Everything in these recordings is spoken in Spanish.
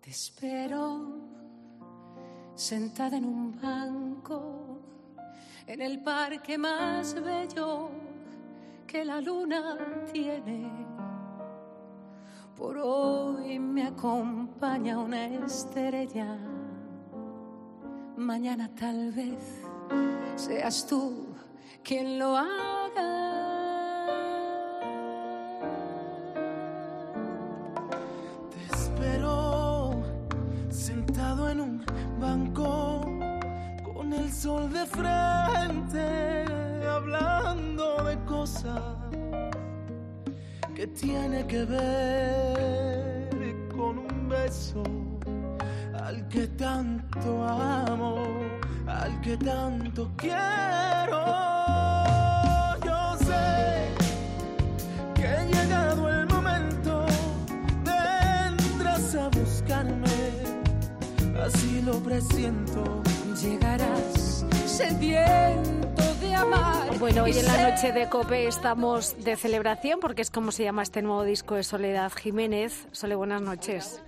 Te espero sentada en un banco en el parque más bello que la luna tiene. Por hoy me acompaña una estrella. Mañana tal vez seas tú quien lo haga. Cosas que tiene que ver con un beso al que tanto amo, al que tanto quiero. Yo sé que ha llegado el momento, vendrás a buscarme, así lo presiento. Llegarás sediento. Bueno, hoy en la noche de COPE estamos de celebración porque es como se llama este nuevo disco de Soledad Jiménez. Sole, buenas noches.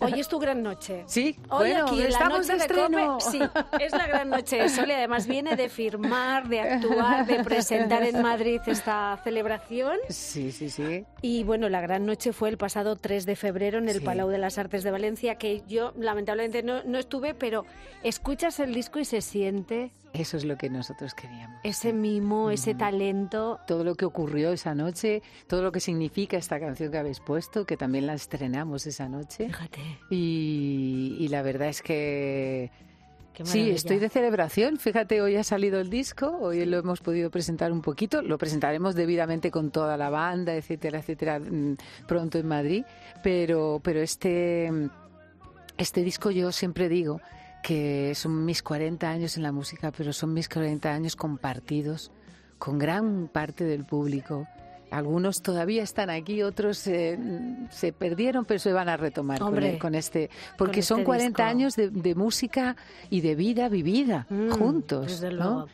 Hoy es tu gran noche. Sí, Hoy bueno, aquí en la estamos noche de de estreno. COPE, sí, es la gran noche de Sole. Además viene de firmar, de actuar, de presentar en Madrid esta celebración. Sí, sí, sí. Y bueno, la gran noche fue el pasado 3 de febrero en el Sí. Palau de las Artes de Valencia, que yo lamentablemente no, no estuve, pero escuchas el disco y se siente Eso es lo que nosotros queríamos. ese mimo, ese talento. Todo lo que ocurrió esa noche, todo lo que significa esta canción que habéis puesto, que también la estrenamos esa noche. Fíjate. Y, y la verdad es que sí, estoy de celebración. Fíjate, hoy ha salido el disco, hoy lo hemos podido presentar un poquito, lo presentaremos debidamente con toda la banda, etcétera, etcétera, mm, pronto en Madrid. Pero, pero este, este disco yo siempre digo que son mis 40 años en la música, pero son mis 40 años compartidos con gran parte del público. Algunos todavía están aquí, otros eh, se perdieron, pero se van a retomar con, Hombre, el- con este, porque con son este 40 disco. años de, de música y de vida vivida Mm, juntos. Desde ¿no?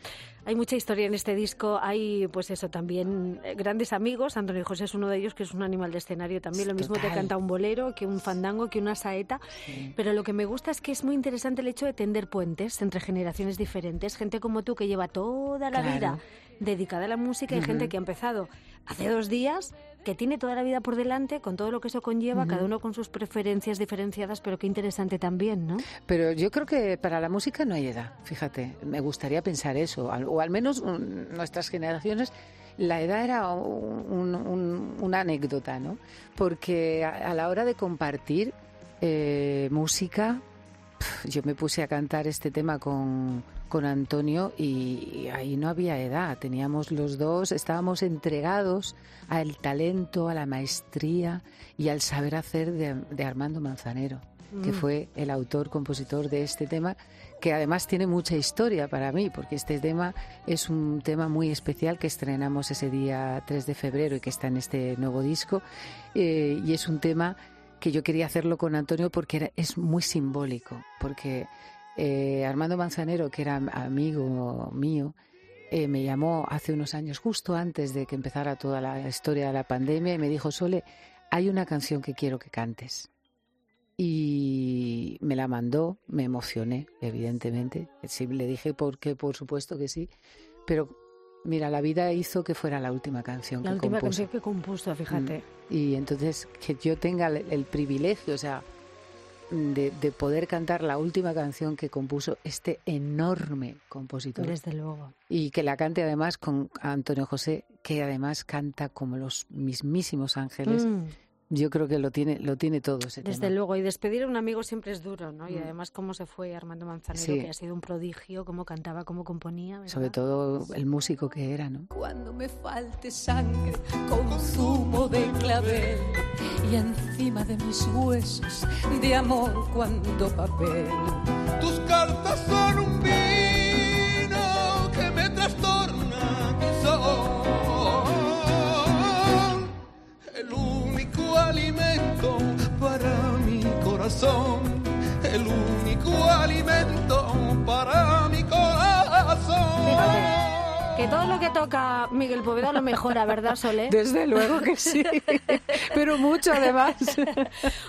Hay mucha historia en este disco. Hay, pues eso, también eh, grandes amigos. Antonio José es uno de ellos, que es un animal de escenario también. Lo mismo te canta un bolero, que un fandango, que una saeta. Pero lo que me gusta es que es muy interesante el hecho de tender puentes entre generaciones diferentes. Gente como tú que lleva toda la Claro. vida dedicada a la música y gente que ha empezado hace dos días, que tiene toda la vida por delante, con todo lo que eso conlleva, cada uno con sus preferencias diferenciadas, pero qué interesante también, ¿no? Pero yo creo que para la música no hay edad, fíjate, me gustaría pensar eso, o al menos nuestras generaciones, la edad era un- un- una anécdota, ¿no? Porque a, a la hora de compartir eh, música, yo me puse a cantar este tema con, con Antonio y, y ahí no había edad, teníamos los dos, estábamos entregados al talento, a la maestría y al saber hacer de, de Armando Manzanero que Mm. fue el autor, compositor de este tema, que además tiene mucha historia para mí, porque este tema es un tema muy especial que estrenamos ese día 3 de febrero y que está en este nuevo disco, eh, y es un tema que yo quería hacerlo con Antonio porque es muy simbólico, porque eh, Armando Manzanero, que era amigo mío, eh, me llamó hace unos años, justo antes de que empezara toda la historia de la pandemia, y me dijo, Sole, hay una canción que quiero que cantes y me la mandó, me emocioné, evidentemente. Le dije porque por supuesto que sí, pero mira, la vida hizo que fuera la última canción La que última compuso. canción que compuso, fíjate. Y entonces que yo tenga el, el privilegio, o sea, de, de poder cantar la última canción que compuso este enorme compositor Desde luego. y que la cante además con Antonio José, que además canta como los mismísimos ángeles. Mm, Yo creo que lo tiene, lo tiene todo ese desde tema. luego. Y despedir a un amigo siempre es duro, ¿no? Y Mm. además cómo se fue Armando Manzanero, Sí. que ha sido un prodigio, cómo cantaba, cómo componía. ¿verdad? Sobre todo el músico que era, ¿no? Cuando me falte sangre con zumo de clavel y encima de mis huesos de amor cuando papel. Tus cartas son un vino corazón. El único alimento que todo lo que toca Miguel Poveda lo mejora, ¿verdad, Sole? Desde luego que sí, pero mucho además.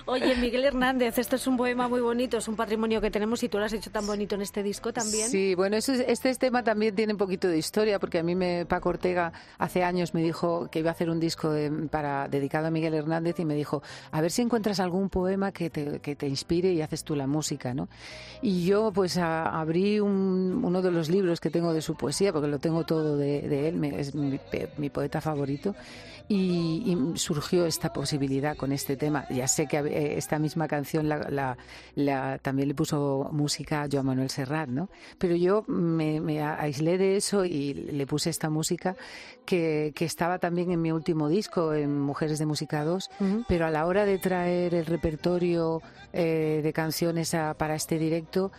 Oye, Miguel Hernández, esto es un poema muy bonito, es un patrimonio que tenemos y tú lo has hecho tan bonito en este disco también. Sí, bueno, este tema también tiene un poquito de historia, porque a mí me, Paco Ortega hace años me dijo que iba a hacer un disco para, dedicado a Miguel Hernández y me dijo, a ver si encuentras algún poema que te, que te inspire y haces tú la música, ¿no? Y yo pues abrí uno de los libros que tengo de su poesía, porque lo tengo todo de, él, es mi, poeta favorito, y, surgió esta posibilidad con este tema. Ya sé que eh, esta misma canción la, también le puso música a Joan Manuel Serrat, ¿no? Pero yo me, aislé de eso y le puse esta música que, estaba también en mi último disco, en Mujeres de Música 2, pero a la hora de traer el repertorio eh, de canciones para este directo,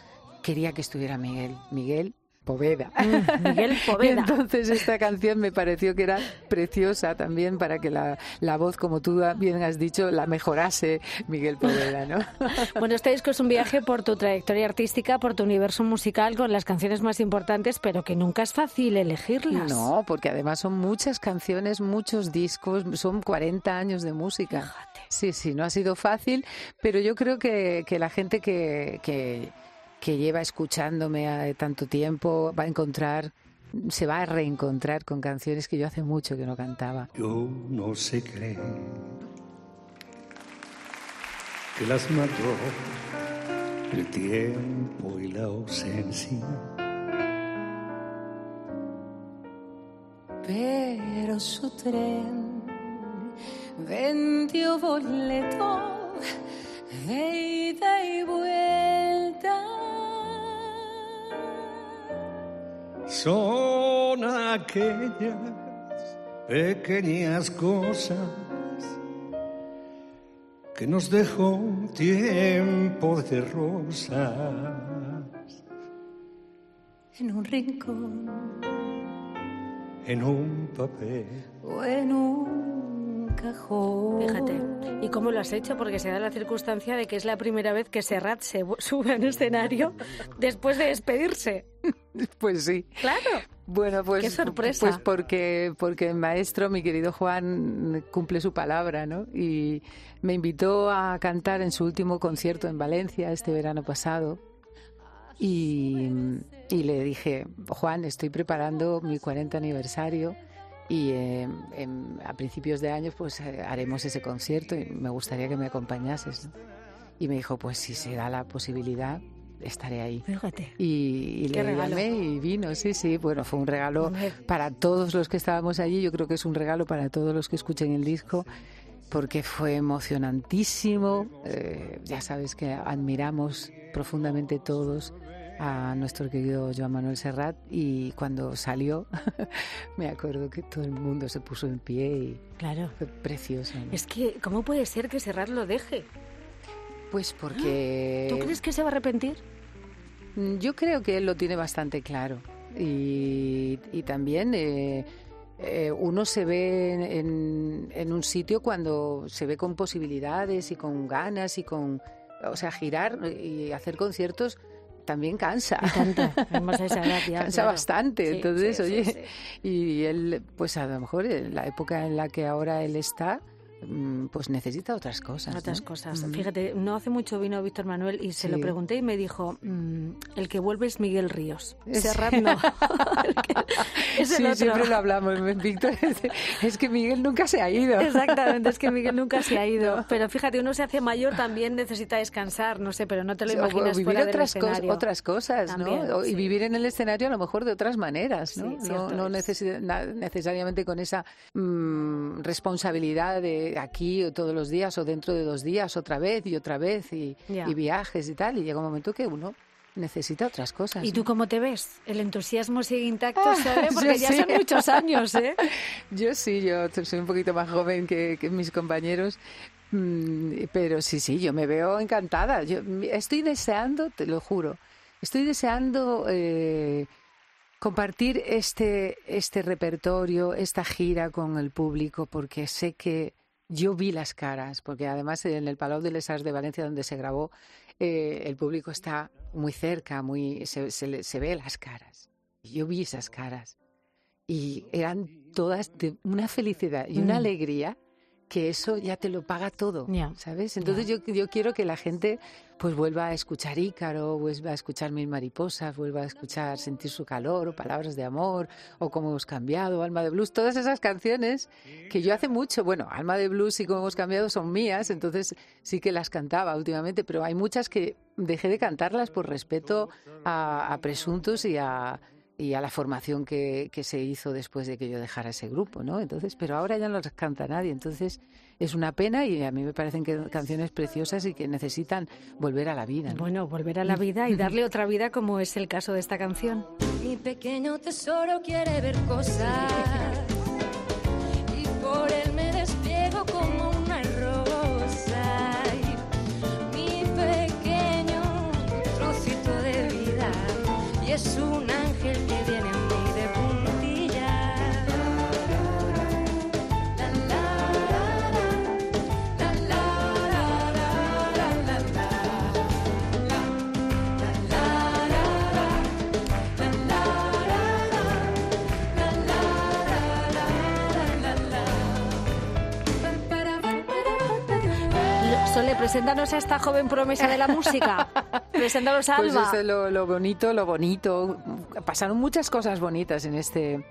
quería que estuviera Miguel. Miguel Poveda. Mm, Miguel Poveda. entonces esta canción me pareció que era preciosa también para que la, la, voz, como tú bien has dicho, la mejorase Miguel Poveda, ¿no? bueno, este disco es un viaje por tu trayectoria artística, por tu universo musical, con las canciones más importantes, pero que nunca es fácil elegirlas. No, porque además son muchas canciones, muchos discos, son 40 años de música. Sí, sí, no ha sido fácil, pero yo creo que, que la gente que, que que lleva escuchándome tanto tiempo va a encontrar, se va a reencontrar con canciones que yo hace mucho que no cantaba. Yo no sé creer que las mató el tiempo y la ausencia. Pero su tren vendió boleto de ida y vuelta son aquellas pequeñas cosas que nos dejó tiempo de rosas. En un rincón, en un papel. O en un cajón. Fíjate, ¿y cómo lo has hecho? Porque se da la circunstancia de que es la primera vez que Serrat se sube a un escenario después de despedirse. Pues sí. Claro. Bueno, pues, Qué sorpresa. pues porque, porque el maestro, mi querido Juan, cumple su palabra, ¿no? Y me invitó a cantar en su último concierto en Valencia este verano pasado. Y, y le dije, Juan, estoy preparando mi 40 aniversario y eh, a principios de año pues eh, haremos ese concierto y me gustaría que me acompañases. Y me dijo, pues si se da la posibilidad, estaré ahí. Fíjate. Y, le llamé y vino, sí, sí. Bueno, fue un regalo para todos los que estábamos allí. Yo creo que es un regalo para todos los que escuchen el disco porque fue emocionantísimo. Eh, ya sabes que admiramos profundamente todos a nuestro querido Joan Manuel Serrat y cuando salió me acuerdo que todo el mundo se puso en pie y claro. fue precioso. Es que, ¿cómo puede ser que Serrat lo deje? Pues porque... ¿Tú crees que se va a arrepentir? Mm, yo creo que él lo tiene bastante claro. Y, también eh, eh, uno se ve en, en, un sitio cuando se ve con posibilidades y con ganas y con... O sea, girar y hacer conciertos también cansa. cansa bastante. Entonces, oye, y él, pues a lo mejor en la época en la que ahora él está, pues necesita otras cosas. Otras cosas. Fíjate, no hace mucho vino Víctor Manuel y se lo pregunté y me dijo, mm, el que vuelve es Miguel Ríos. Serrat no. es sí, siempre lo hablamos, Víctor. Es, que Miguel nunca se ha ido. Exactamente, es que Miguel nunca se ha ido. Pero fíjate, uno se hace mayor, también necesita descansar, no sé, pero no te lo imaginas vivir otras, otras cosas, ¿no? Y vivir en el escenario a lo mejor de otras maneras, ¿no? no, necesariamente con esa mm, responsabilidad de aquí todos los días o dentro de dos días otra vez y otra vez y, viajes y tal. Y llega un momento que uno necesita otras cosas. ¿Y tú cómo te ves? ¿El entusiasmo sigue intacto, ah, Porque ya son muchos años, ¿eh? yo sí, yo soy un poquito más joven que, mis compañeros, mm, pero sí, sí, yo me veo encantada. Yo estoy deseando, te lo juro, estoy deseando eh, compartir este, este repertorio, esta gira con el público, porque sé que yo vi las caras, porque además en el Palau de les Arts de Valencia, donde se grabó, eh, el público está muy cerca, muy se, se, ve las caras. Yo vi esas caras. y eran todas de una felicidad y una Mm. alegría que eso ya te lo paga todo, Ya, ¿sabes? Entonces yo, yo quiero que la gente pues vuelva a escuchar Ícaro, vuelva a escuchar Mil Mariposas, vuelva a escuchar Sentir su calor, o Palabras de amor, o Cómo hemos cambiado, Alma de Blues, todas esas canciones que yo hace mucho, bueno, Alma de Blues y Cómo hemos cambiado son mías, entonces sí que las cantaba últimamente, pero hay muchas que dejé de cantarlas por respeto a, a Presuntos y a y a la formación que, que se hizo después de que yo dejara ese grupo, ¿no? Entonces, pero ahora ya no las canta nadie, entonces es una pena y a mí me parecen que canciones preciosas y que necesitan volver a la vida. ¿no? Bueno, volver a la vida y darle otra vida como es el caso de esta canción. Mi pequeño tesoro quiere ver cosas preséntanos a esta joven promesa de la música. Preséntanos a Pues Alba. eso es lo, lo bonito, lo bonito. Pasaron muchas cosas bonitas en este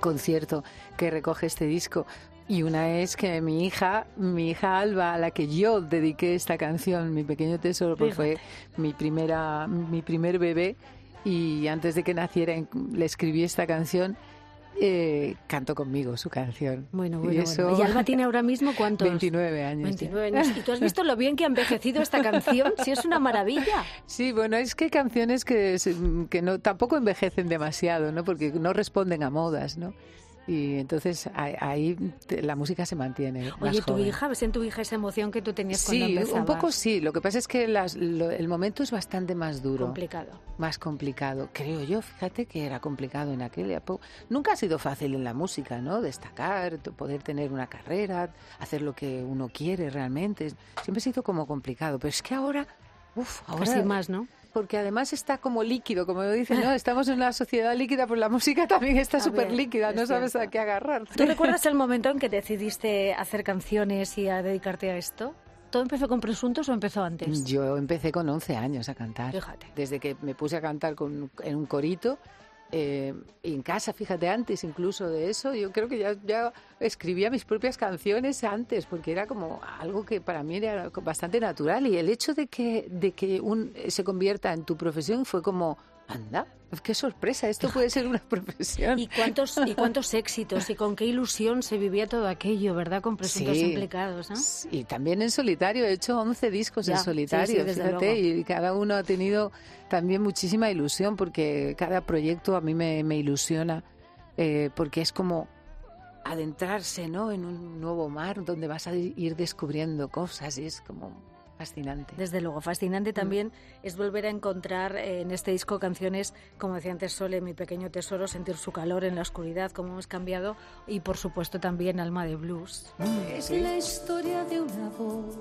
concierto que recoge este disco. Y una es que mi hija, mi hija Alba, a la que yo dediqué esta canción, Mi pequeño tesoro, pues fue mi primera, mi primer bebé. Y antes de que naciera le escribí esta canción. Eh, cantó conmigo su canción. Bueno, Y bueno, eso- bueno. ¿Y Alba tiene ahora mismo cuántos? 29 años. ya. 29 años. ¿Y tú has visto lo bien que ha envejecido esta canción? Sí, es una maravilla. Sí, bueno, es que hay canciones que, que no, tampoco envejecen demasiado, ¿no? Porque no responden a modas, ¿no? Y entonces ahí, la música se mantiene. más Oye, tu joven. hija, ¿ves en tu hija esa emoción que tú tenías cuando Sí, empezabas? un poco sí. Lo que pasa es que las- lo- el momento es bastante más duro, Complicado. más complicado. Creo yo, fíjate que era complicado en aquella época. Nunca ha sido fácil en la música, ¿no? Destacar, poder tener una carrera, hacer lo que uno quiere realmente. Siempre ha sido como complicado. Pero es que ahora, uff, ahora Casi más, ¿no? Porque además está como líquido, como dicen, ¿no? Estamos en una sociedad líquida, pues la música también está súper líquida, no es sabes a qué agarrar. ¿Tú recuerdas el momento en que decidiste hacer canciones y a dedicarte a esto? ¿Todo empezó con Presuntos o empezó antes? Yo empecé con 11 años a cantar. Fíjate. Desde que me puse a cantar con, en un corito, eh, en casa, fíjate, antes incluso de eso, yo creo que ya, ya escribía mis propias canciones antes, porque era como algo que para mí era bastante natural. Y el hecho de que, de que un, se convierta en tu profesión fue como, anda, qué sorpresa, esto puede ser una profesión. ¿Y cuántos, ¿Y cuántos éxitos y con qué ilusión se vivía todo aquello, verdad? Con presuntos Sí. implicados, ¿no? Y también en solitario, he hecho 11 discos Ya, en solitario, sí, fíjate, y cada uno ha tenido también muchísima ilusión, porque cada proyecto a mí me, me ilusiona, eh, porque es como adentrarse ¿no? en un nuevo mar donde vas a ir descubriendo cosas y es como fascinante. Desde luego, Mm. fascinante también es volver a encontrar eh, en este disco canciones, como decía antes Sole, Mi pequeño tesoro, sentir su calor en la oscuridad, como hemos cambiado, y por supuesto también Alma de Blues. Es la historia de una voz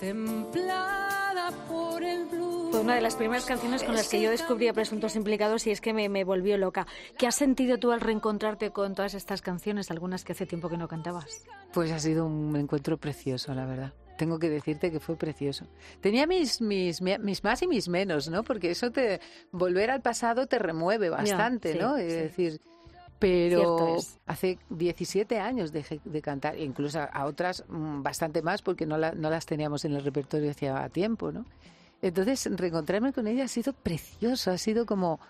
templada por el blues. Fue una de las primeras canciones con las que yo descubrí a Presuntos Implicados y es que me, me volvió loca. ¿Qué has sentido tú al reencontrarte con todas estas canciones, algunas que hace tiempo que no cantabas? Pues ha sido un encuentro precioso, la verdad. Tengo que decirte que fue precioso. Tenía mis, mis, mis más y mis menos, ¿no? Porque eso te volver al pasado te remueve bastante, sí, ¿no? sí. Es decir, pero hace 17 años dejé de cantar, incluso a, a otras mm, bastante más porque no, la- no las teníamos en el repertorio hacía tiempo, ¿no? Entonces, reencontrarme con ella ha sido precioso, ha sido como,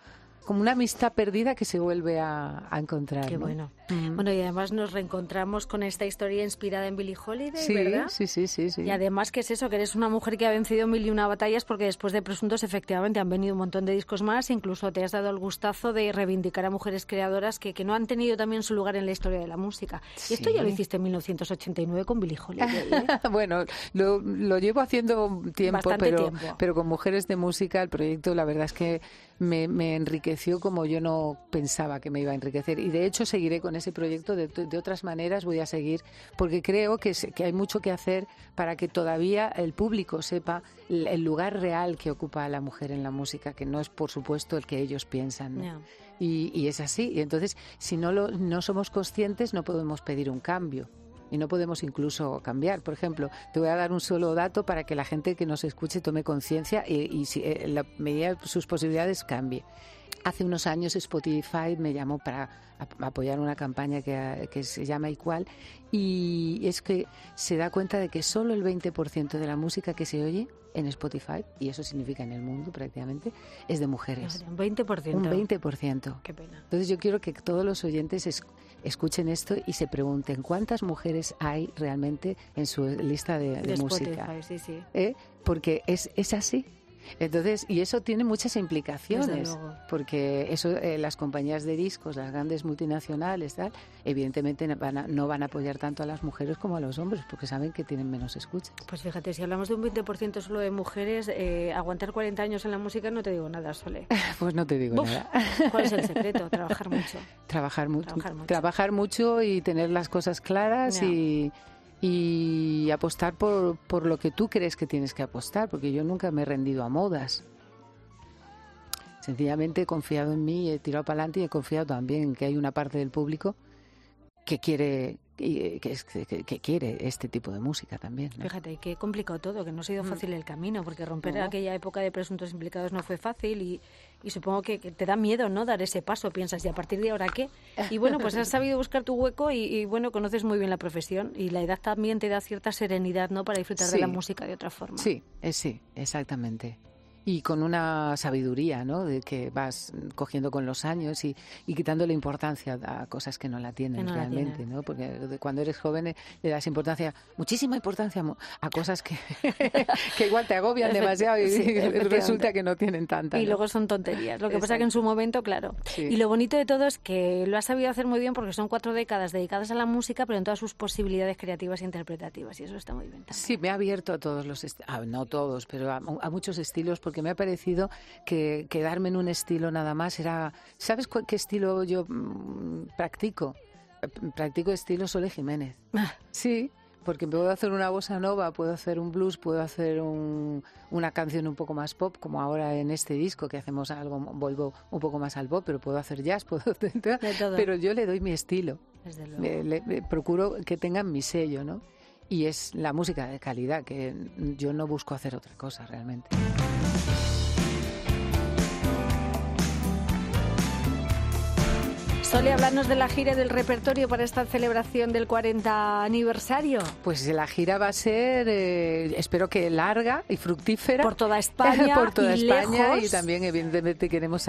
como una amistad perdida que se vuelve a, a encontrar. Qué ¿no? bueno. Mm. Bueno, y además nos reencontramos con esta historia inspirada en Billie Holiday, sí, ¿verdad? sí, sí, sí, sí. Y además, ¿qué es eso? Que eres una mujer que ha vencido mil y una batallas porque después de Presuntos efectivamente han venido un montón de discos más. Incluso te has dado el gustazo de reivindicar a mujeres creadoras que, que no han tenido también su lugar en la historia de la música. Y esto ya lo Sí. hiciste en 1989 con Billie Holiday. ¿eh? bueno, lo, lo llevo haciendo tiempo, Bastante pero, tiempo. pero con Mujeres de Música el proyecto la verdad es que me, me enriqueció como yo no pensaba que me iba a enriquecer. Y de hecho seguiré con ese proyecto, de, de otras maneras voy a seguir, porque creo que, que, hay mucho que hacer para que todavía el público sepa el, lugar real que ocupa la mujer en la música, que no es por supuesto el que ellos piensan. Y, y, es así. Y entonces, si no, lo, no somos conscientes, no podemos pedir un cambio y no podemos incluso cambiar. Por ejemplo, te voy a dar un solo dato para que la gente que nos escuche tome conciencia y, y si, en eh, la medida de sus posibilidades cambie. Hace unos años Spotify me llamó para apoyar una campaña que, que, se llama Igual y es que se da cuenta de que solo el 20% de la música que se oye en Spotify, y eso significa en el mundo prácticamente, es de mujeres. Un 20%. Un 20%. Qué pena. Entonces yo quiero que todos los oyentes escuchen esto y se pregunten cuántas mujeres hay realmente en su lista de, de, música. Sí, sí. ¿Eh? Porque es, es así. Entonces, y eso tiene muchas implicaciones, porque eso eh, las compañías de discos, las grandes multinacionales, tal, evidentemente no van a apoyar tanto a las mujeres como a los hombres, porque saben que tienen menos escuchas. Pues fíjate, si hablamos de un 20% solo de mujeres, eh, aguantar 40 años en la música no te digo nada, Sole. pues no te digo nada. ¿Cuál es el secreto? Trabajar mucho. Trabajar mucho. Trabajar mucho, y tener las cosas claras y y apostar por, por lo que tú crees que tienes que apostar, porque yo nunca me he rendido a modas. Sencillamente he confiado en mí, he tirado para adelante y he confiado también en que hay una parte del público que quiere y que, que, quiere este tipo de música también. Fíjate, qué complicado todo, que no ha sido mm. fácil el camino, porque romper aquella época de presuntos implicados no fue fácil y, y supongo que, te da miedo no dar ese paso, piensas, ¿y a partir de ahora qué? Y bueno, pues has sabido buscar tu hueco y, bueno, conoces muy bien la profesión y la edad también te da cierta serenidad ¿no? para disfrutar de la música de otra forma. Sí, eh, sí, exactamente y con una sabiduría ¿no? de que vas cogiendo con los años y, y quitando la importancia a cosas que no la tienen realmente, ¿no? porque cuando eres joven eh, le das importancia, muchísima importancia a cosas que, que igual te agobian demasiado y resulta que no tienen tanta. Y luego son tonterías, lo que pasa que en su momento, claro. Y lo bonito de todo es que lo has sabido hacer muy bien porque son cuatro décadas dedicadas a la música, pero en todas sus posibilidades creativas e interpretativas y eso está muy bien. También. Sí, me ha abierto a todos los, no todos, pero a, a muchos estilos porque me ha parecido que quedarme en un estilo nada más era... ¿Sabes qué estilo yo mm, practico? Practico estilo Sole Jiménez. Ah. Sí, porque puedo hacer una bossa nova, puedo hacer un blues, puedo hacer una canción un poco más pop, como ahora en este disco que hacemos algo, vuelvo un poco más al pop, pero puedo hacer jazz, puedo hacer, pero yo le doy mi estilo. procuro que tengan mi sello, ¿no? Y es la música de calidad, que yo no busco hacer otra cosa realmente. Sole, hablarnos de la gira y del repertorio para esta celebración del 40 aniversario. Pues la gira va a ser, eh, espero que larga y fructífera. Por toda España. por toda y España y también, evidentemente, queremos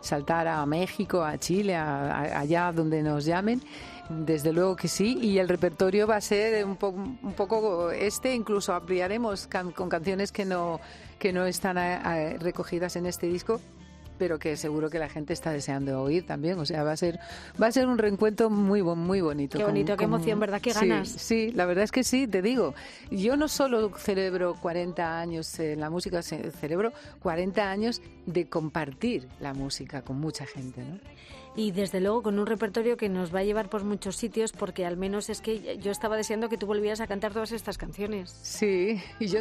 saltar a México, a Chile, allá donde nos llamen. Desde luego que sí, y el repertorio va a ser un, un poco este, incluso ampliaremos con canciones que no, que no están eh, recogidas en este disco pero que seguro que la gente está deseando oír también. O sea, va a ser va a ser un reencuentro muy muy bonito. Qué bonito, qué emoción, ¿verdad? Qué ganas. Sí, la verdad es que sí, te digo. Yo no solo celebro 40 años en la música, celebro 40 años de compartir la música con mucha gente, ¿no? Y desde luego con un repertorio que nos va a llevar por muchos sitios porque al menos es que yo estaba deseando que tú volvieras a cantar todas estas canciones. Sí, y yo,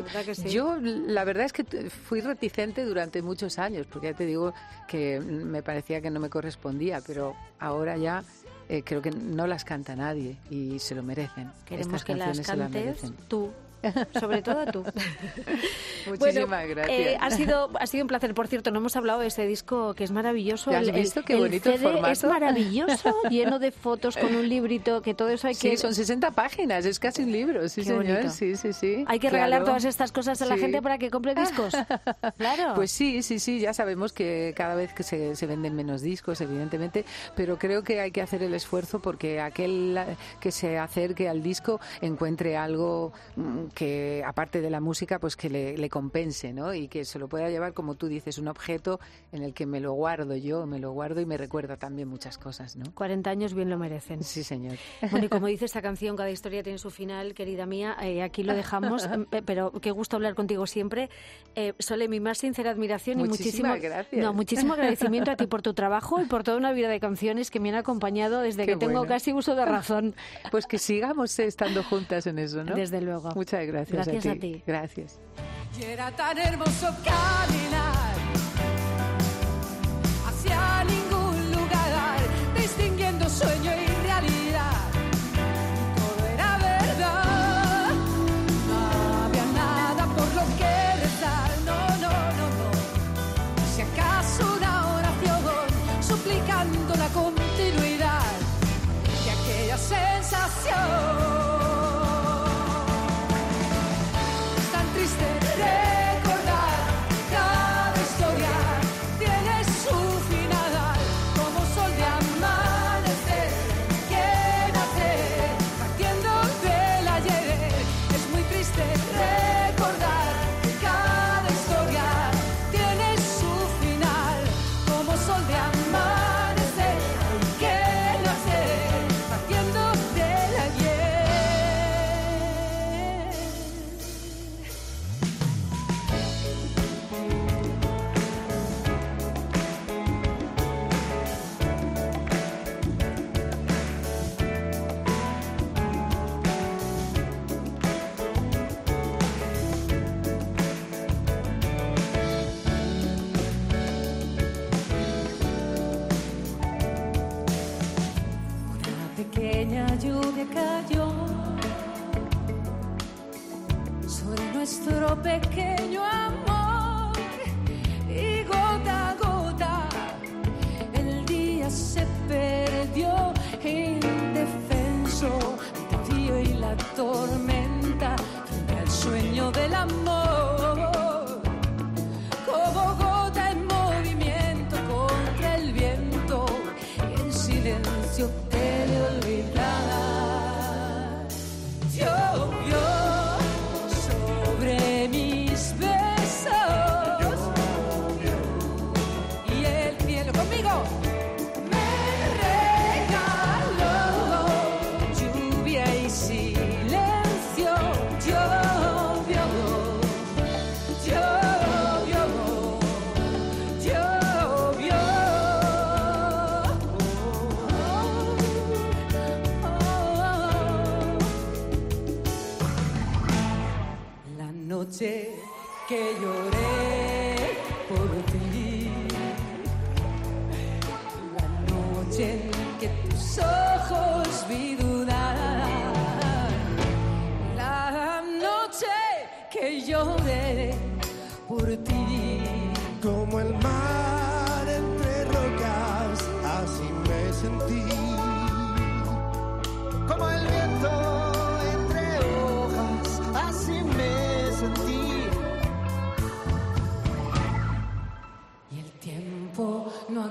yo la verdad es que fui reticente durante muchos años porque ya te digo que me parecía que no me correspondía, pero ahora ya eh, creo que no las canta nadie y se lo merecen. Queremos que las cantes tú sobre todo tú. Muchísimas gracias. Eh, ha, sido, ha sido un placer. Por cierto, no hemos hablado de ese disco que es maravilloso. ¿Has visto qué bonito formato? Es maravilloso, lleno de fotos con un librito que todo eso hay que... Sí, son 60 páginas, es casi un libro, sí señor. Sí, sí, sí. Hay que regalar todas estas cosas a la gente para que compre discos. claro. Pues sí, sí, sí, ya sabemos que cada vez que se, se venden menos discos, evidentemente, pero creo que hay que hacer el esfuerzo porque aquel que se acerque al disco encuentre algo mm, que aparte de la música, pues que le, le compense, ¿no? Y que se lo pueda llevar, como tú dices, un objeto en el que me lo guardo yo, me lo guardo y me recuerda también muchas cosas, ¿no? 40 años bien lo merecen. Sí, señor. Bueno, y como dice esta canción, cada historia tiene su final, querida mía, eh, aquí lo dejamos, eh, pero qué gusto hablar contigo siempre. Eh, Sole, mi más sincera admiración y muchísimo, gracias. no, muchísimo agradecimiento a ti por tu trabajo y por toda una vida de canciones que me han acompañado desde Qué que tengo casi uso de razón. Pues que sigamos estando juntas en eso, ¿no? Desde luego. Muchas gracias. Gracias a a ti. ti. Gracias. Y era tan hermoso caminar hacia ningún lugar, distinguiendo sueño y realidad. Noche que lloré por ti,